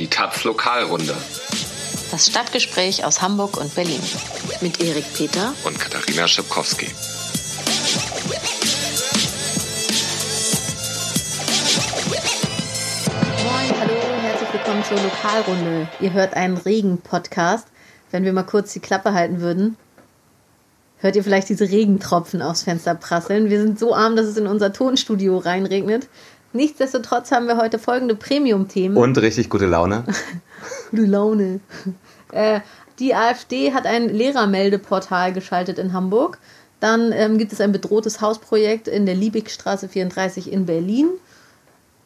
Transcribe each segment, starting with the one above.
Die Taz Lokalrunde. Das Stadtgespräch aus Hamburg und Berlin. Mit Erik Peter und Katharina Schipkowski. Moin, hallo, herzlich willkommen zur Lokalrunde. Ihr hört einen Regen-Podcast. Wenn wir mal kurz die Klappe halten würden, hört ihr vielleicht diese Regentropfen aufs Fenster prasseln. Wir sind so arm, dass es in unser Tonstudio reinregnet. Nichtsdestotrotz haben wir heute folgende Premium-Themen. Und richtig gute Laune. gute Laune. Äh, die AfD hat ein Lehrermeldeportal geschaltet in Hamburg. Dann ähm, gibt es ein bedrohtes Hausprojekt in der Liebigstraße 34 in Berlin.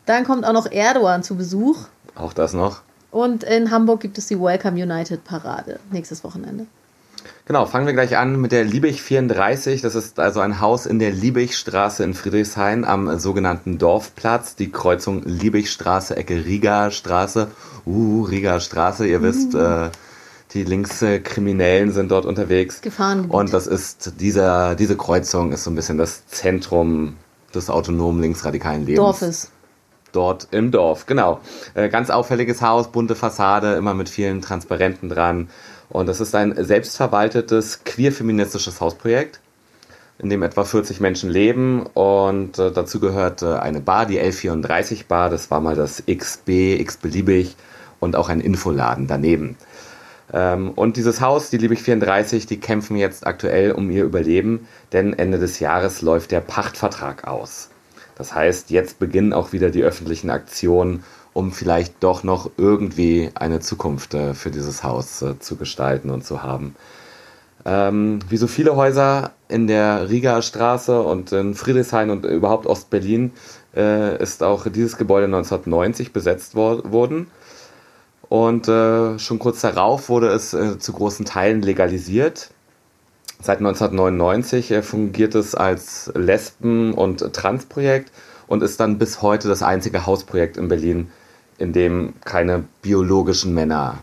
Dann kommt auch noch Erdogan zu Besuch. Auch das noch. Und in Hamburg gibt es die Welcome United Parade nächstes Wochenende. Genau, fangen wir gleich an mit der Liebig 34. Das ist also ein Haus in der Liebigstraße in Friedrichshain am sogenannten Dorfplatz. Die Kreuzung Liebigstraße, Ecke Riga-Straße. Uh, Riga-Straße, ihr wisst, uh. äh, die Linkskriminellen sind dort unterwegs. Gefahren. Und das ist, dieser, diese Kreuzung ist so ein bisschen das Zentrum des autonomen linksradikalen Lebens. Dorfes. Dort im Dorf, genau. Äh, ganz auffälliges Haus, bunte Fassade, immer mit vielen Transparenten dran. Und das ist ein selbstverwaltetes queer-feministisches Hausprojekt, in dem etwa 40 Menschen leben. Und äh, dazu gehört eine Bar, die L34 Bar. Das war mal das XB, x-beliebig und auch ein Infoladen daneben. Ähm, und dieses Haus, die Liebig 34, die kämpfen jetzt aktuell um ihr Überleben, denn Ende des Jahres läuft der Pachtvertrag aus. Das heißt, jetzt beginnen auch wieder die öffentlichen Aktionen, um vielleicht doch noch irgendwie eine Zukunft äh, für dieses Haus äh, zu gestalten und zu haben. Ähm, wie so viele Häuser in der Riga Straße und in Friedrichshain und überhaupt Ostberlin äh, ist auch dieses Gebäude 1990 besetzt worden. Und äh, schon kurz darauf wurde es äh, zu großen Teilen legalisiert. Seit 1999 äh, fungiert es als Lesben- und Transprojekt und ist dann bis heute das einzige Hausprojekt in Berlin, in dem keine biologischen Männer.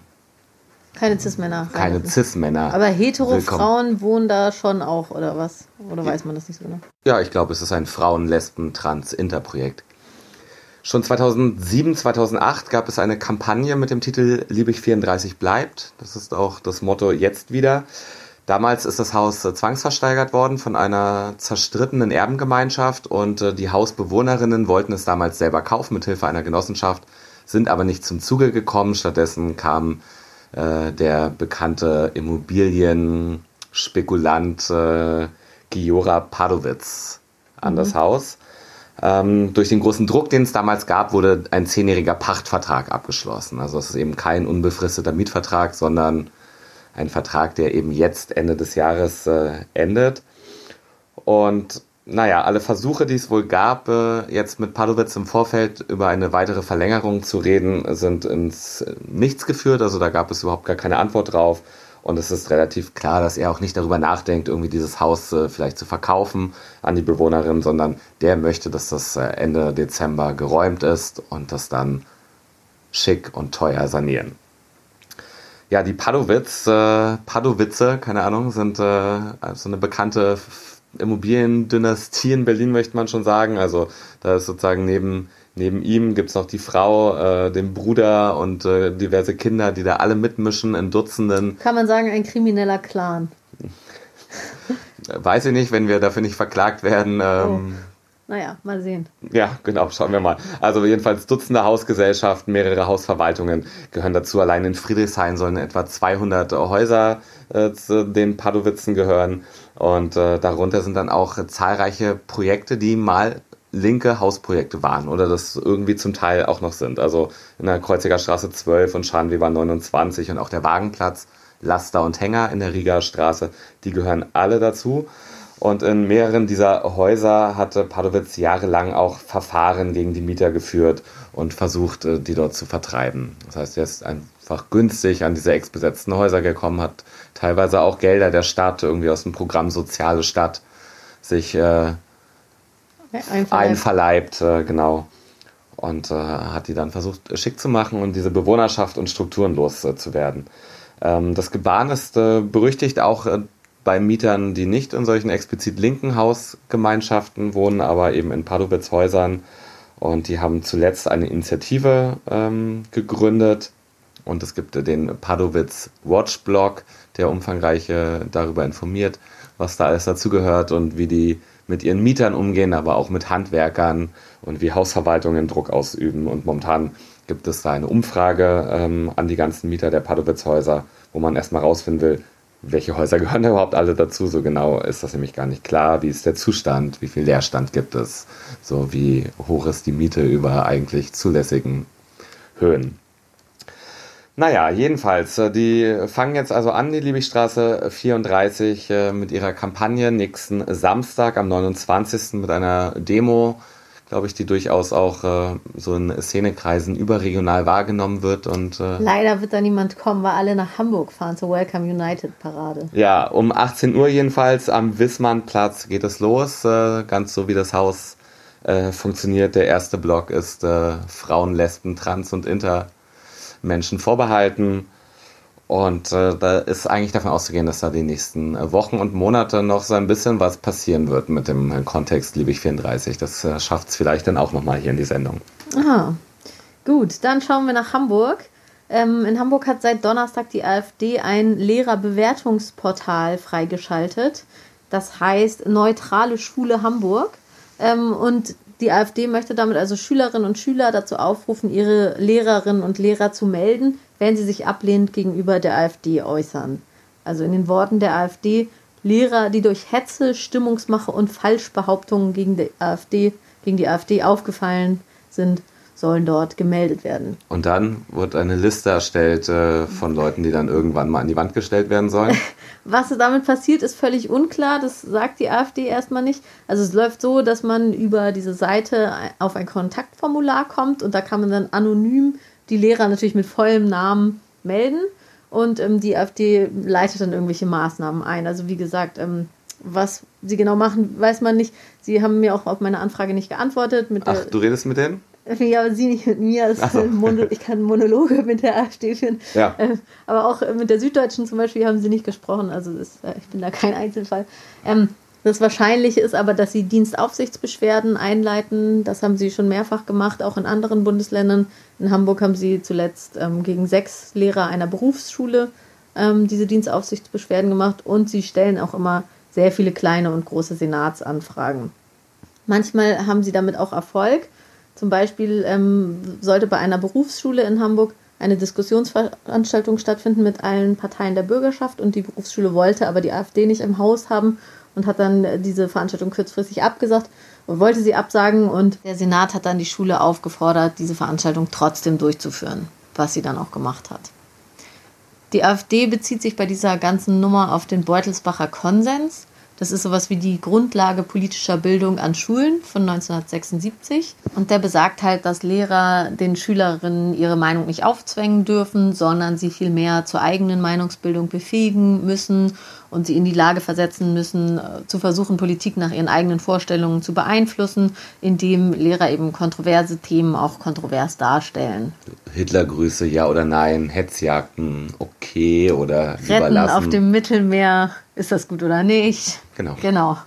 Keine Cis-Männer. Keine Cis-Männer. Aber hetero-Frauen wohnen da schon auch, oder was? Oder weiß man das nicht so genau? Ja, ich glaube, es ist ein Frauen-, Lesben-, Trans-, Interprojekt. Schon 2007, 2008 gab es eine Kampagne mit dem Titel Liebig 34 bleibt. Das ist auch das Motto jetzt wieder. Damals ist das Haus zwangsversteigert worden von einer zerstrittenen Erbengemeinschaft und äh, die Hausbewohnerinnen wollten es damals selber kaufen mit Hilfe einer Genossenschaft sind aber nicht zum Zuge gekommen. Stattdessen kam äh, der bekannte Immobilienspekulant äh, Giora Padowitz an mhm. das Haus. Ähm, durch den großen Druck, den es damals gab, wurde ein zehnjähriger Pachtvertrag abgeschlossen. Also es ist eben kein unbefristeter Mietvertrag, sondern ein Vertrag, der eben jetzt Ende des Jahres äh, endet. Und naja, alle Versuche, die es wohl gab, äh, jetzt mit Padowitz im Vorfeld über eine weitere Verlängerung zu reden, sind ins Nichts geführt. Also da gab es überhaupt gar keine Antwort drauf. Und es ist relativ klar, dass er auch nicht darüber nachdenkt, irgendwie dieses Haus äh, vielleicht zu verkaufen an die Bewohnerin, sondern der möchte, dass das äh, Ende Dezember geräumt ist und das dann schick und teuer sanieren. Ja, die Padowitz, äh, Padowitze, keine Ahnung, sind äh, so eine bekannte Immobiliendynastie in Berlin, möchte man schon sagen. Also da ist sozusagen neben, neben ihm gibt es noch die Frau, äh, den Bruder und äh, diverse Kinder, die da alle mitmischen in Dutzenden. Kann man sagen, ein krimineller Clan. Weiß ich nicht, wenn wir dafür nicht verklagt werden. Ähm, oh. Naja, mal sehen. Ja, genau, schauen wir mal. Also jedenfalls Dutzende Hausgesellschaften, mehrere Hausverwaltungen gehören dazu. Allein in Friedrichshain sollen etwa 200 Häuser äh, zu den Padowitzen gehören. Und äh, darunter sind dann auch zahlreiche Projekte, die mal linke Hausprojekte waren oder das irgendwie zum Teil auch noch sind. Also in der Kreuziger Straße 12 und Scharnweber 29 und auch der Wagenplatz, Laster und Hänger in der Rieger Straße, die gehören alle dazu. Und in mehreren dieser Häuser hatte Padowitz jahrelang auch Verfahren gegen die Mieter geführt und versucht, äh, die dort zu vertreiben. Das heißt, er ist einfach günstig an diese ex-besetzten Häuser gekommen, hat teilweise auch Gelder der Stadt irgendwie aus dem Programm Soziale Stadt sich äh, einverleibt, einverleibt äh, genau. Und äh, hat die dann versucht, schick zu machen und diese Bewohnerschaft und Strukturen loszuwerden. Ähm, das Gebaren ist berüchtigt auch äh, bei Mietern, die nicht in solchen explizit linken Hausgemeinschaften wohnen, aber eben in Padowitz Häusern. Und die haben zuletzt eine Initiative ähm, gegründet, Und es gibt den Padowitz Watchblog, der umfangreich darüber informiert, was da alles dazugehört und wie die mit ihren Mietern umgehen, aber auch mit Handwerkern und wie Hausverwaltungen Druck ausüben. Und momentan gibt es da eine Umfrage ähm, an die ganzen Mieter der Padowitz-Häuser, wo man erstmal rausfinden will, welche Häuser gehören überhaupt alle dazu. So genau ist das nämlich gar nicht klar. Wie ist der Zustand? Wie viel Leerstand gibt es? So wie hoch ist die Miete über eigentlich zulässigen Höhen? Naja, jedenfalls, äh, die fangen jetzt also an, die Liebigstraße 34 äh, mit ihrer Kampagne nächsten Samstag am 29. mit einer Demo, glaube ich, die durchaus auch äh, so in Szenekreisen überregional wahrgenommen wird. Und, Leider wird da niemand kommen, weil alle nach Hamburg fahren zur Welcome United Parade. Ja, um 18 Uhr jedenfalls am Wissmannplatz geht es los, ganz so wie das Haus funktioniert. Der erste Block ist Frauen, Lesben, Trans und Inter Menschen vorbehalten. Und äh, da ist eigentlich davon auszugehen, dass da die nächsten äh, Wochen und Monate noch so ein bisschen was passieren wird mit dem äh, Kontext Liebig 34. Das äh, schafft es vielleicht dann auch nochmal hier in die Sendung. Aha. Gut, dann schauen wir nach Hamburg. Ähm, in Hamburg hat seit Donnerstag die AfD ein Lehrerbewertungsportal freigeschaltet. Das heißt Neutrale Schule Hamburg. Ähm, und die AfD möchte damit also Schülerinnen und Schüler dazu aufrufen, ihre Lehrerinnen und Lehrer zu melden, wenn sie sich ablehnend gegenüber der AfD äußern. Also in den Worten der AfD, Lehrer, die durch Hetze, Stimmungsmache und Falschbehauptungen gegen die AfD, gegen die AfD aufgefallen sind, sollen dort gemeldet werden. Und dann wird eine Liste erstellt äh, von Leuten, die dann irgendwann mal an die Wand gestellt werden sollen. Was damit passiert, ist völlig unklar. Das sagt die AfD erstmal nicht. Also es läuft so, dass man über diese Seite auf ein Kontaktformular kommt und da kann man dann anonym die Lehrer natürlich mit vollem Namen melden. Und ähm, die AfD leitet dann irgendwelche Maßnahmen ein. Also wie gesagt, ähm, was sie genau machen, weiß man nicht. Sie haben mir auch auf meine Anfrage nicht geantwortet. Ach, du redest mit denen? Ja, aber sie nicht mit mir. So. ich kann Monologe mit der AfD führen. Ja. Äh, aber auch mit der Süddeutschen zum Beispiel haben sie nicht gesprochen. Also das, äh, ich bin da kein Einzelfall. Ähm, das Wahrscheinliche ist aber, dass sie Dienstaufsichtsbeschwerden einleiten. Das haben sie schon mehrfach gemacht, auch in anderen Bundesländern. In Hamburg haben sie zuletzt ähm, gegen sechs Lehrer einer Berufsschule ähm, diese Dienstaufsichtsbeschwerden gemacht. Und sie stellen auch immer sehr viele kleine und große Senatsanfragen. Manchmal haben sie damit auch Erfolg. Zum Beispiel ähm, sollte bei einer Berufsschule in Hamburg eine Diskussionsveranstaltung stattfinden mit allen Parteien der Bürgerschaft und die Berufsschule wollte aber die AfD nicht im Haus haben und hat dann diese Veranstaltung kurzfristig abgesagt und wollte sie absagen und der Senat hat dann die Schule aufgefordert, diese Veranstaltung trotzdem durchzuführen, was sie dann auch gemacht hat. Die AfD bezieht sich bei dieser ganzen Nummer auf den Beutelsbacher Konsens. Das ist sowas wie die Grundlage politischer Bildung an Schulen von 1976. Und der besagt halt, dass Lehrer den Schülerinnen ihre Meinung nicht aufzwängen dürfen, sondern sie vielmehr zur eigenen Meinungsbildung befähigen müssen und sie in die Lage versetzen müssen, äh, zu versuchen, Politik nach ihren eigenen Vorstellungen zu beeinflussen, indem Lehrer eben kontroverse Themen auch kontrovers darstellen. Hitlergrüße, ja oder nein, Hetzjagden, okay oder Retten auf dem Mittelmeer, ist das gut oder nicht? Genau. Genau.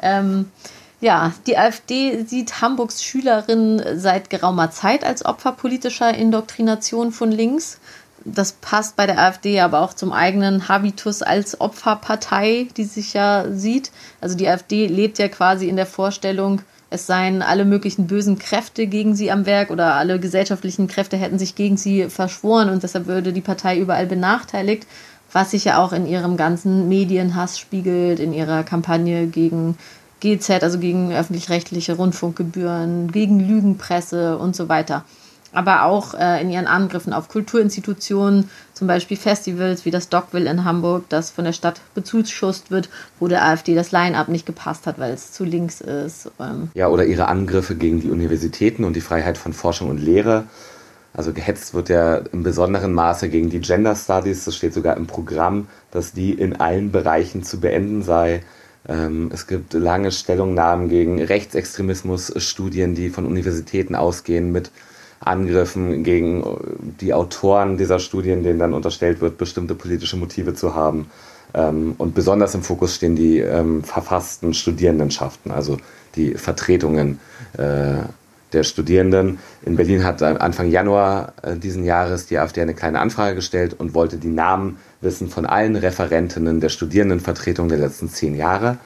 Ähm, ja, die AfD sieht Hamburgs Schülerinnen seit geraumer Zeit als Opfer politischer Indoktrination von links. Das passt bei der AfD aber auch zum eigenen Habitus als Opferpartei, die sich ja sieht. Also die AfD lebt ja quasi in der Vorstellung, es seien alle möglichen bösen Kräfte gegen sie am Werk oder alle gesellschaftlichen Kräfte hätten sich gegen sie verschworen und deshalb würde die Partei überall benachteiligt was sich ja auch in ihrem ganzen Medienhass spiegelt, in ihrer Kampagne gegen GZ, also gegen öffentlich-rechtliche Rundfunkgebühren, gegen Lügenpresse und so weiter. Aber auch äh, in ihren Angriffen auf Kulturinstitutionen, zum Beispiel Festivals wie das Dockville in Hamburg, das von der Stadt bezuschusst wird, wo der AfD das Line-up nicht gepasst hat, weil es zu links ist. Ähm. Ja, oder ihre Angriffe gegen die Universitäten und die Freiheit von Forschung und Lehre also gehetzt wird ja im besonderen Maße gegen die Gender Studies. Das steht sogar im Programm, dass die in allen Bereichen zu beenden sei. Ähm, es gibt lange Stellungnahmen gegen Rechtsextremismus-Studien, die von Universitäten ausgehen mit Angriffen gegen die Autoren dieser Studien, denen dann unterstellt wird, bestimmte politische Motive zu haben. Ähm, und besonders im Fokus stehen die ähm, verfassten Studierendenschaften, also die Vertretungen äh, der Studierenden. In Berlin hat Anfang Januar äh, diesen Jahres die AfD eine kleine Anfrage gestellt und wollte die Namen wissen von allen Referentinnen der Studierendenvertretung der letzten zehn Jahre.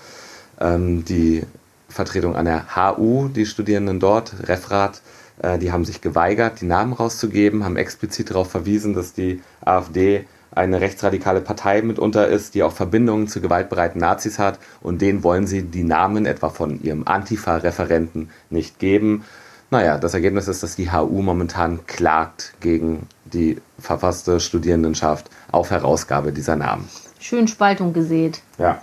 Ähm, die Vertretung an der HU, die Studierenden dort, Referat, äh, die haben sich geweigert, die Namen rauszugeben, haben explizit darauf verwiesen, dass die AfD eine rechtsradikale Partei mitunter ist, die auch Verbindungen zu gewaltbereiten Nazis hat und denen wollen sie die Namen etwa von ihrem Antifa-Referenten nicht geben. Naja, das Ergebnis ist, dass die HU momentan klagt gegen die verfasste Studierendenschaft auf Herausgabe dieser Namen. Schön Spaltung gesät. Ja.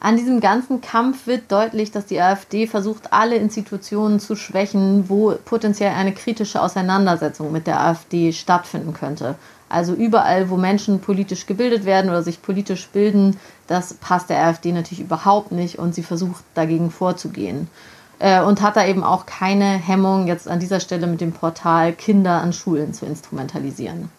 An diesem ganzen Kampf wird deutlich, dass die AfD versucht, alle Institutionen zu schwächen, wo potenziell eine kritische Auseinandersetzung mit der AfD stattfinden könnte. Also überall, wo Menschen politisch gebildet werden oder sich politisch bilden, das passt der AfD natürlich überhaupt nicht und sie versucht dagegen vorzugehen. Äh, und hat da eben auch keine Hemmung, jetzt an dieser Stelle mit dem Portal Kinder an Schulen zu instrumentalisieren.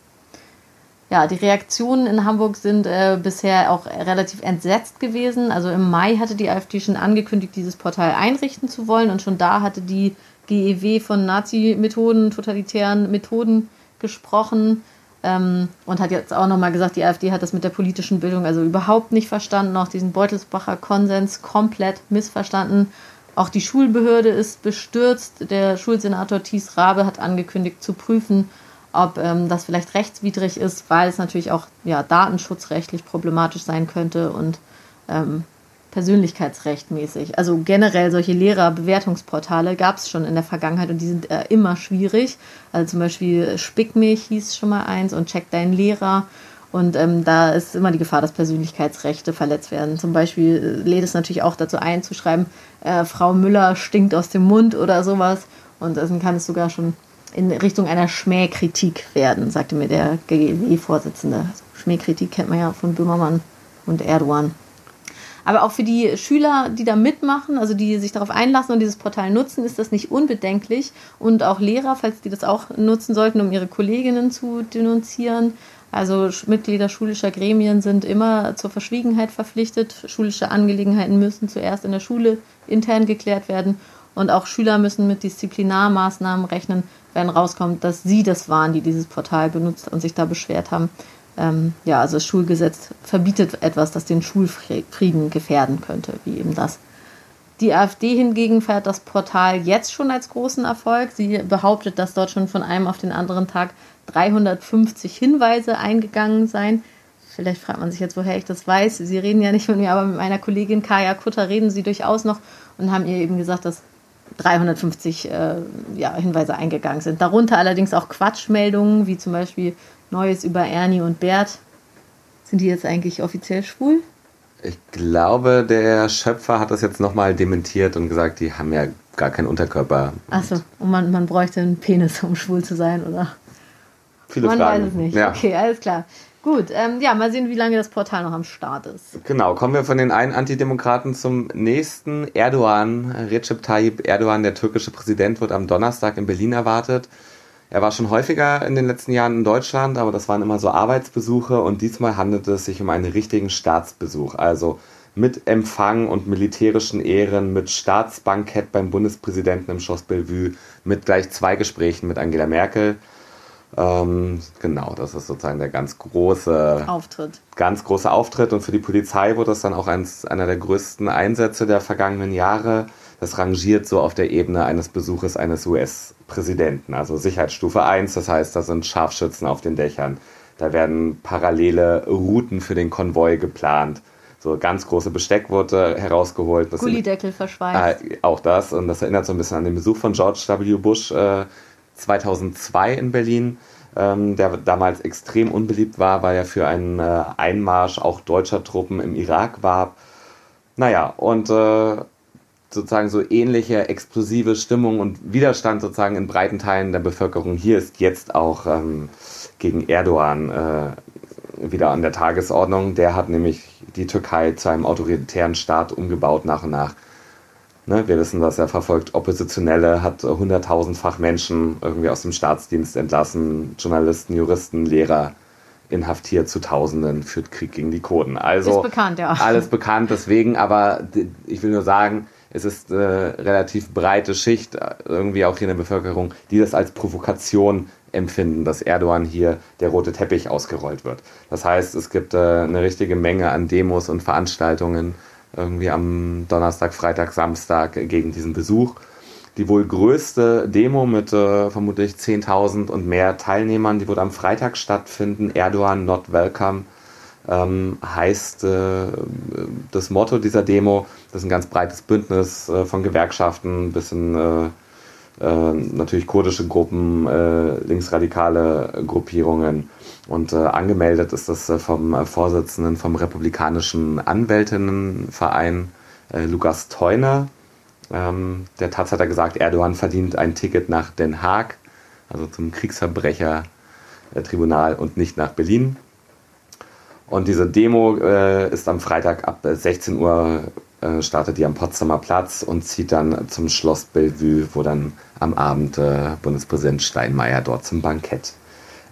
Ja, die Reaktionen in Hamburg sind äh, bisher auch relativ entsetzt gewesen. Also im Mai hatte die AfD schon angekündigt, dieses Portal einrichten zu wollen und schon da hatte die GEW von Nazi-Methoden, totalitären Methoden gesprochen ähm, und hat jetzt auch nochmal gesagt, die AfD hat das mit der politischen Bildung also überhaupt nicht verstanden, auch diesen Beutelsbacher Konsens komplett missverstanden auch die Schulbehörde ist bestürzt. Der Schulsenator Thies Rabe hat angekündigt zu prüfen, ob ähm, das vielleicht rechtswidrig ist, weil es natürlich auch ja, datenschutzrechtlich problematisch sein könnte und ähm, persönlichkeitsrechtmäßig. Also generell solche Lehrerbewertungsportale gab es schon in der Vergangenheit und die sind äh, immer schwierig. Also zum Beispiel Spick mich hieß schon mal eins und Check deinen Lehrer. Und ähm, da ist immer die Gefahr, dass Persönlichkeitsrechte verletzt werden. Zum Beispiel äh, lädt es natürlich auch dazu ein, zu schreiben, äh, Frau Müller stinkt aus dem Mund oder sowas. Und dann kann es sogar schon in Richtung einer Schmähkritik werden, sagte mir der GGW-Vorsitzende. Schmähkritik kennt man ja von Böhmermann und Erdogan. Aber auch für die Schüler, die da mitmachen, also die sich darauf einlassen und dieses Portal nutzen, ist das nicht unbedenklich. Und auch Lehrer, falls die das auch nutzen sollten, um ihre Kolleginnen zu denunzieren, also Mitglieder schulischer Gremien sind immer zur Verschwiegenheit verpflichtet. Schulische Angelegenheiten müssen zuerst in der Schule intern geklärt werden. Und auch Schüler müssen mit Disziplinarmaßnahmen rechnen, wenn rauskommt, dass sie das waren, die dieses Portal benutzt und sich da beschwert haben. Ähm, ja, also das Schulgesetz verbietet etwas, das den Schulfrieden gefährden könnte, wie eben das. Die AfD hingegen feiert das Portal jetzt schon als großen Erfolg. Sie behauptet, dass dort schon von einem auf den anderen Tag 350 Hinweise eingegangen sein. Vielleicht fragt man sich jetzt, woher ich das weiß. Sie reden ja nicht mit mir, aber mit meiner Kollegin Kaya Kutter reden Sie durchaus noch und haben ihr eben gesagt, dass 350 äh, ja, Hinweise eingegangen sind. Darunter allerdings auch Quatschmeldungen, wie zum Beispiel Neues über Ernie und Bert. Sind die jetzt eigentlich offiziell schwul? Ich glaube, der Schöpfer hat das jetzt nochmal dementiert und gesagt, die haben ja gar keinen Unterkörper. Achso, und man, man bräuchte einen Penis, um schwul zu sein, oder? Viele Man Fragen. weiß es nicht. Ja. Okay, alles klar. Gut, ähm, ja, mal sehen, wie lange das Portal noch am Start ist. Genau, kommen wir von den einen Antidemokraten zum nächsten. Erdogan, Recep Tayyip Erdogan, der türkische Präsident, wird am Donnerstag in Berlin erwartet. Er war schon häufiger in den letzten Jahren in Deutschland, aber das waren immer so Arbeitsbesuche und diesmal handelt es sich um einen richtigen Staatsbesuch. Also mit Empfang und militärischen Ehren, mit Staatsbankett beim Bundespräsidenten im Schloss Bellevue, mit gleich zwei Gesprächen mit Angela Merkel. Ähm, genau, das ist sozusagen der ganz große Auftritt. Ganz großer Auftritt und für die Polizei wurde das dann auch eins, einer der größten Einsätze der vergangenen Jahre. Das rangiert so auf der Ebene eines Besuches eines US-Präsidenten, also Sicherheitsstufe 1, das heißt, da sind Scharfschützen auf den Dächern, da werden parallele Routen für den Konvoi geplant. So ganz große Besteck wurde herausgeholt. Das Gullideckel verschweißt. äh, auch das und das erinnert so ein bisschen an den Besuch von George W. Bush äh, 2002 in Berlin, ähm, der damals extrem unbeliebt war, weil er für einen äh, Einmarsch auch deutscher Truppen im Irak warb. Naja, und äh, sozusagen so ähnliche explosive Stimmung und Widerstand sozusagen in breiten Teilen der Bevölkerung hier ist jetzt auch ähm, gegen Erdogan äh, wieder an der Tagesordnung. Der hat nämlich die Türkei zu einem autoritären Staat umgebaut nach und nach. Ne, wir wissen, dass er verfolgt Oppositionelle, hat hunderttausendfach Menschen irgendwie aus dem Staatsdienst entlassen, Journalisten, Juristen, Lehrer inhaftiert zu Tausenden, führt Krieg gegen die Kurden. Also bekannt, ja. alles bekannt, deswegen, aber ich will nur sagen, es ist eine relativ breite Schicht äh, irgendwie auch hier in der Bevölkerung, die das als Provokation empfinden, dass Erdogan hier der rote Teppich ausgerollt wird. Das heißt, es gibt äh, eine richtige Menge an Demos und Veranstaltungen irgendwie am Donnerstag, Freitag, Samstag gegen diesen Besuch. Die wohl größte Demo mit äh, vermutlich 10.000 und mehr Teilnehmern, die wird am Freitag stattfinden. Erdogan not welcome ähm, heißt äh, das Motto dieser Demo. Das ist ein ganz breites Bündnis äh, von Gewerkschaften bis hin äh, äh, natürlich kurdische Gruppen, äh, linksradikale Gruppierungen. Und äh, angemeldet ist das vom Vorsitzenden vom Republikanischen Anwältinnenverein, Lukas Theuner. Ähm, der Taz hat er gesagt, Erdogan verdient ein Ticket nach Den Haag, also zum Kriegsverbrechertribunal und nicht nach Berlin. Und diese Demo äh, ist am Freitag ab 16 Uhr äh, startet die am Potsdamer Platz und zieht dann zum Schloss Bellevue, wo dann am Abend äh, Bundespräsident Steinmeier dort zum Bankett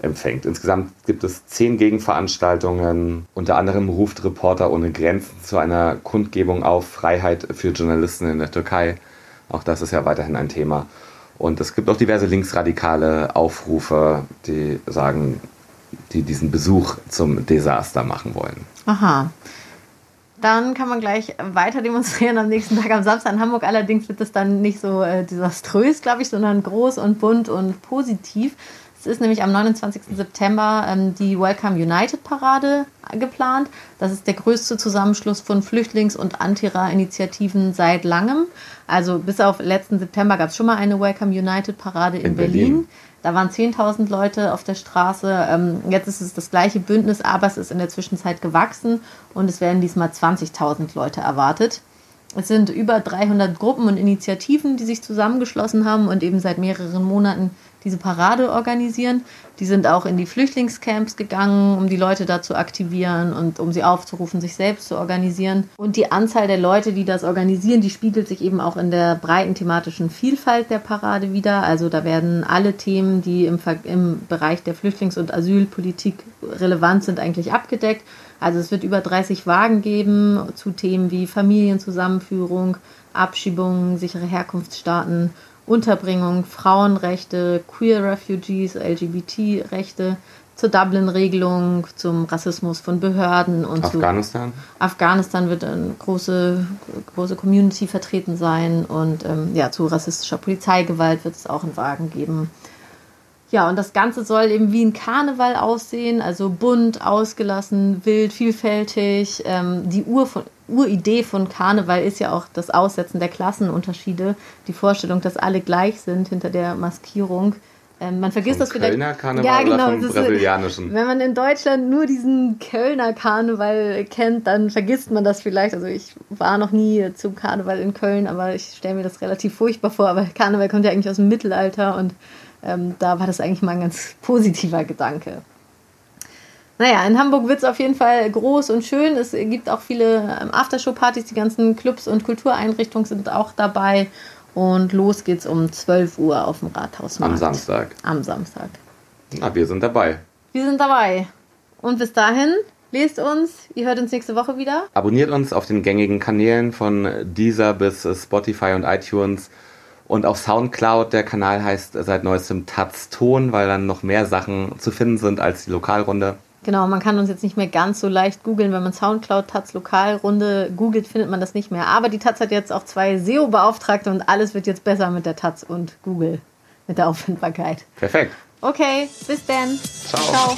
empfängt. Insgesamt gibt es zehn Gegenveranstaltungen. Unter anderem ruft Reporter ohne Grenzen zu einer Kundgebung auf Freiheit für Journalisten in der Türkei. Auch das ist ja weiterhin ein Thema. Und es gibt auch diverse linksradikale Aufrufe, die sagen, die diesen Besuch zum Desaster machen wollen. Aha. Dann kann man gleich weiter demonstrieren am nächsten Tag am Samstag in Hamburg. Allerdings wird es dann nicht so äh, desaströs, glaube ich, sondern groß und bunt und positiv. Es ist nämlich am 29. September ähm, die Welcome United Parade geplant. Das ist der größte Zusammenschluss von Flüchtlings- und Antira-Initiativen seit langem. Also bis auf letzten September gab es schon mal eine Welcome United Parade in, in Berlin. Berlin. Da waren 10.000 Leute auf der Straße. Ähm, jetzt ist es das gleiche Bündnis, aber es ist in der Zwischenzeit gewachsen und es werden diesmal 20.000 Leute erwartet. Es sind über 300 Gruppen und Initiativen, die sich zusammengeschlossen haben und eben seit mehreren Monaten diese Parade organisieren. Die sind auch in die Flüchtlingscamps gegangen, um die Leute da zu aktivieren und um sie aufzurufen, sich selbst zu organisieren. Und die Anzahl der Leute, die das organisieren, die spiegelt sich eben auch in der breiten thematischen Vielfalt der Parade wieder. Also da werden alle Themen, die im, im Bereich der Flüchtlings- und Asylpolitik relevant sind, eigentlich abgedeckt. Also es wird über 30 Wagen geben zu Themen wie Familienzusammenführung, Abschiebung, sichere Herkunftsstaaten Unterbringung, Frauenrechte, Queer Refugees, LGBT-Rechte, zur Dublin-Regelung, zum Rassismus von Behörden und Afghanistan. Zu Afghanistan wird eine große, große Community vertreten sein und ähm, ja, zu rassistischer Polizeigewalt wird es auch einen Wagen geben. Ja, und das Ganze soll eben wie ein Karneval aussehen, also bunt, ausgelassen, wild, vielfältig. Ähm, die Ur von, Uridee von Karneval ist ja auch das Aussetzen der Klassenunterschiede, die Vorstellung, dass alle gleich sind hinter der Maskierung. Ähm, man vergisst das vielleicht. Kölner Karneval ja, genau, oder vom brasilianischen? Wenn man in Deutschland nur diesen Kölner Karneval kennt, dann vergisst man das vielleicht. Also ich war noch nie zum Karneval in Köln, aber ich stelle mir das relativ furchtbar vor. Aber Karneval kommt ja eigentlich aus dem Mittelalter und ähm, da war das eigentlich mal ein ganz positiver Gedanke. Naja, in Hamburg wird es auf jeden Fall groß und schön. Es gibt auch viele ähm, Aftershow-Partys, die ganzen Clubs und Kultureinrichtungen sind auch dabei. Und los geht's um 12 Uhr auf dem Rathausmarkt. Am Samstag. Am Samstag. Na, wir sind dabei. Wir sind dabei. Und bis dahin, lest uns. Ihr hört uns nächste Woche wieder. Abonniert uns auf den gängigen Kanälen von Deezer bis Spotify und iTunes. Und auf Soundcloud, der Kanal heißt seit neuestem Taz Ton, weil dann noch mehr Sachen zu finden sind als die Lokalrunde. Genau, man kann uns jetzt nicht mehr ganz so leicht googeln. Wenn man Soundcloud Taz Lokalrunde googelt, findet man das nicht mehr. Aber die Taz hat jetzt auch zwei SEO-Beauftragte und alles wird jetzt besser mit der Taz und Google, mit der Auffindbarkeit. Perfekt. Okay, bis dann. Ciao. Ciao.